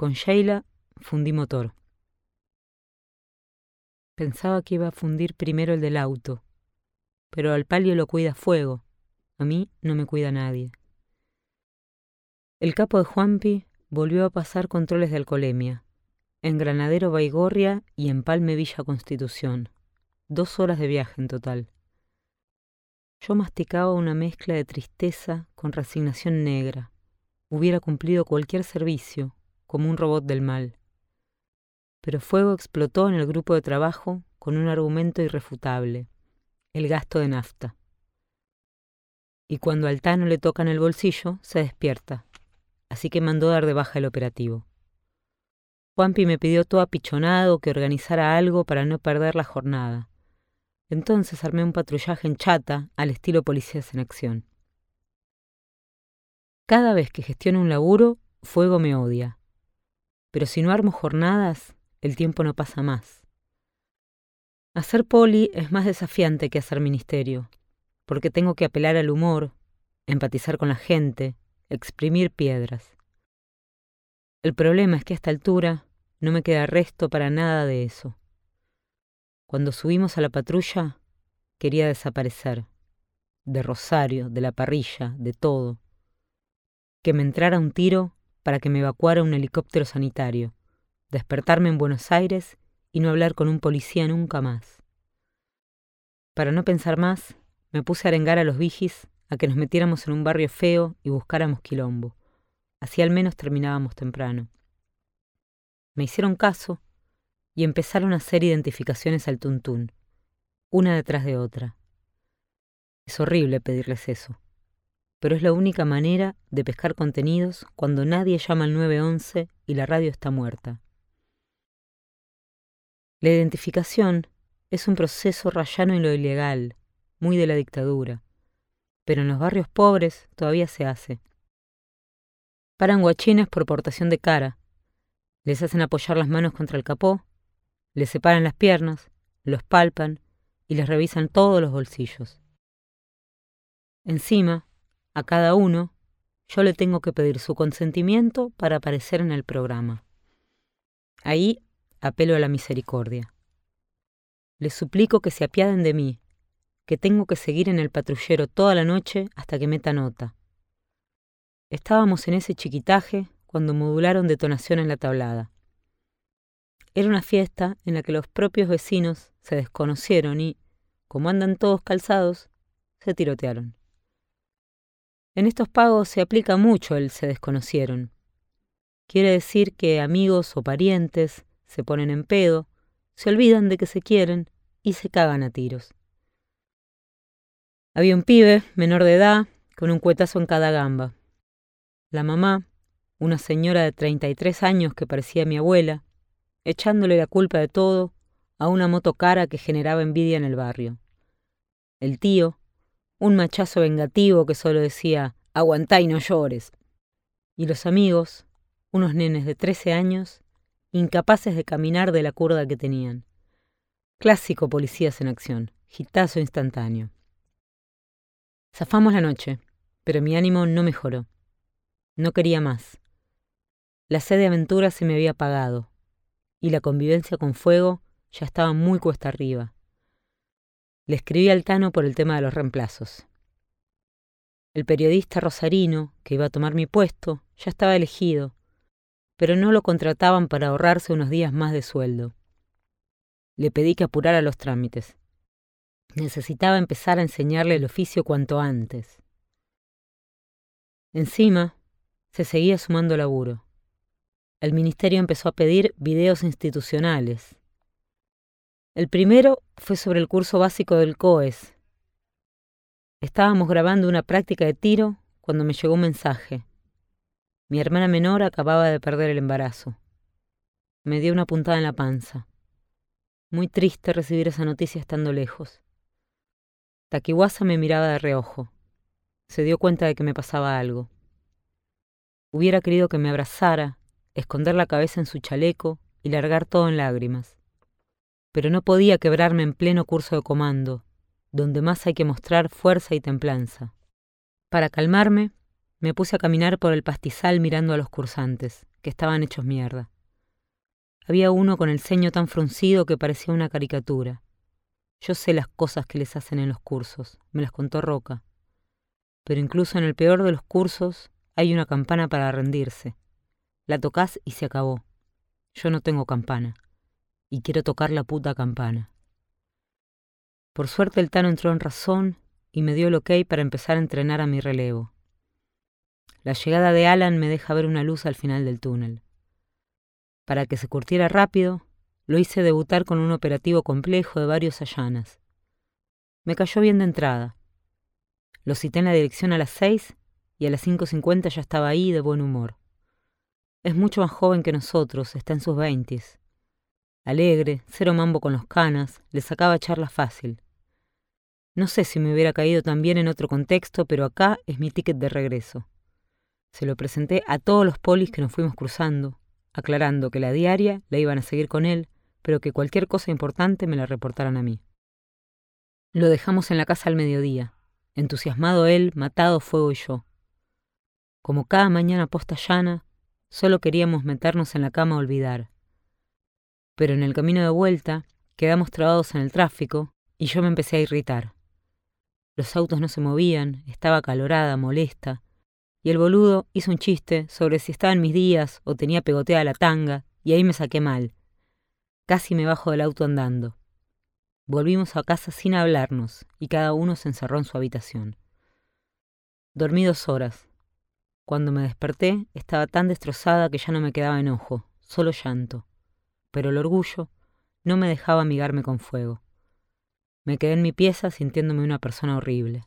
Con Sheila fundí motor. Pensaba que iba a fundir primero el del auto, pero al palio lo cuida fuego. A mí no me cuida nadie. El capo de Juanpi volvió a pasar controles de alcoholemia, en Granadero Baigorria y en Palme Villa Constitución. Dos horas de viaje en total. Yo masticaba una mezcla de tristeza con resignación negra. Hubiera cumplido cualquier servicio, como un robot del mal. Pero fuego explotó en el grupo de trabajo con un argumento irrefutable, el gasto de nafta. Y cuando al Tano le tocan el bolsillo, se despierta así que mandó dar de baja el operativo. Juanpi me pidió todo apichonado que organizara algo para no perder la jornada. Entonces armé un patrullaje en chata al estilo policías en acción. Cada vez que gestiono un laburo, fuego me odia. Pero si no armo jornadas, el tiempo no pasa más. Hacer poli es más desafiante que hacer ministerio, porque tengo que apelar al humor, empatizar con la gente, exprimir piedras. El problema es que a esta altura no me queda resto para nada de eso. Cuando subimos a la patrulla, quería desaparecer. De Rosario, de la parrilla, de todo. Que me entrara un tiro para que me evacuara un helicóptero sanitario, despertarme en Buenos Aires y no hablar con un policía nunca más. Para no pensar más, me puse a arengar a los vigis a que nos metiéramos en un barrio feo y buscáramos quilombo. Así al menos terminábamos temprano. Me hicieron caso y empezaron a hacer identificaciones al tuntún, una detrás de otra. Es horrible pedirles eso, pero es la única manera de pescar contenidos cuando nadie llama al 911 y la radio está muerta. La identificación es un proceso rayano en lo ilegal, muy de la dictadura pero en los barrios pobres todavía se hace. Paran guachines por portación de cara, les hacen apoyar las manos contra el capó, les separan las piernas, los palpan y les revisan todos los bolsillos. Encima, a cada uno, yo le tengo que pedir su consentimiento para aparecer en el programa. Ahí apelo a la misericordia. Les suplico que se apiaden de mí que tengo que seguir en el patrullero toda la noche hasta que meta nota. Estábamos en ese chiquitaje cuando modularon detonación en la tablada. Era una fiesta en la que los propios vecinos se desconocieron y, como andan todos calzados, se tirotearon. En estos pagos se aplica mucho el se desconocieron. Quiere decir que amigos o parientes se ponen en pedo, se olvidan de que se quieren y se cagan a tiros. Había un pibe, menor de edad, con un cuetazo en cada gamba. La mamá, una señora de 33 años que parecía mi abuela, echándole la culpa de todo a una moto cara que generaba envidia en el barrio. El tío, un machazo vengativo que solo decía, aguantá y no llores. Y los amigos, unos nenes de 13 años, incapaces de caminar de la curda que tenían. Clásico policías en acción, gitazo instantáneo. Zafamos la noche, pero mi ánimo no mejoró. No quería más. La sed de aventura se me había apagado, y la convivencia con fuego ya estaba muy cuesta arriba. Le escribí al Tano por el tema de los reemplazos. El periodista rosarino, que iba a tomar mi puesto, ya estaba elegido, pero no lo contrataban para ahorrarse unos días más de sueldo. Le pedí que apurara los trámites. Necesitaba empezar a enseñarle el oficio cuanto antes. Encima, se seguía sumando laburo. El ministerio empezó a pedir videos institucionales. El primero fue sobre el curso básico del COES. Estábamos grabando una práctica de tiro cuando me llegó un mensaje. Mi hermana menor acababa de perder el embarazo. Me dio una puntada en la panza. Muy triste recibir esa noticia estando lejos. Takiwasa me miraba de reojo. Se dio cuenta de que me pasaba algo. Hubiera querido que me abrazara, esconder la cabeza en su chaleco y largar todo en lágrimas. Pero no podía quebrarme en pleno curso de comando, donde más hay que mostrar fuerza y templanza. Para calmarme, me puse a caminar por el pastizal mirando a los cursantes, que estaban hechos mierda. Había uno con el ceño tan fruncido que parecía una caricatura. Yo sé las cosas que les hacen en los cursos, me las contó Roca. Pero incluso en el peor de los cursos hay una campana para rendirse. La tocas y se acabó. Yo no tengo campana. Y quiero tocar la puta campana. Por suerte el Tano entró en razón y me dio el ok para empezar a entrenar a mi relevo. La llegada de Alan me deja ver una luz al final del túnel. Para que se curtiera rápido, lo hice debutar con un operativo complejo de varios allanas. Me cayó bien de entrada. Lo cité en la dirección a las seis y a las 5.50 ya estaba ahí de buen humor. Es mucho más joven que nosotros, está en sus veintis. Alegre, cero mambo con los canas, le sacaba charla fácil. No sé si me hubiera caído tan bien en otro contexto, pero acá es mi ticket de regreso. Se lo presenté a todos los polis que nos fuimos cruzando, aclarando que la diaria la iban a seguir con él, pero que cualquier cosa importante me la reportaran a mí. Lo dejamos en la casa al mediodía, entusiasmado él, matado fuego y yo. Como cada mañana posta llana, solo queríamos meternos en la cama a olvidar. Pero en el camino de vuelta quedamos trabados en el tráfico y yo me empecé a irritar. Los autos no se movían, estaba calorada, molesta, y el boludo hizo un chiste sobre si estaba en mis días o tenía pegoteada la tanga, y ahí me saqué mal. Casi me bajo del auto andando. Volvimos a casa sin hablarnos, y cada uno se encerró en su habitación. Dormí dos horas. Cuando me desperté, estaba tan destrozada que ya no me quedaba enojo, solo llanto. Pero el orgullo no me dejaba amigarme con fuego. Me quedé en mi pieza sintiéndome una persona horrible.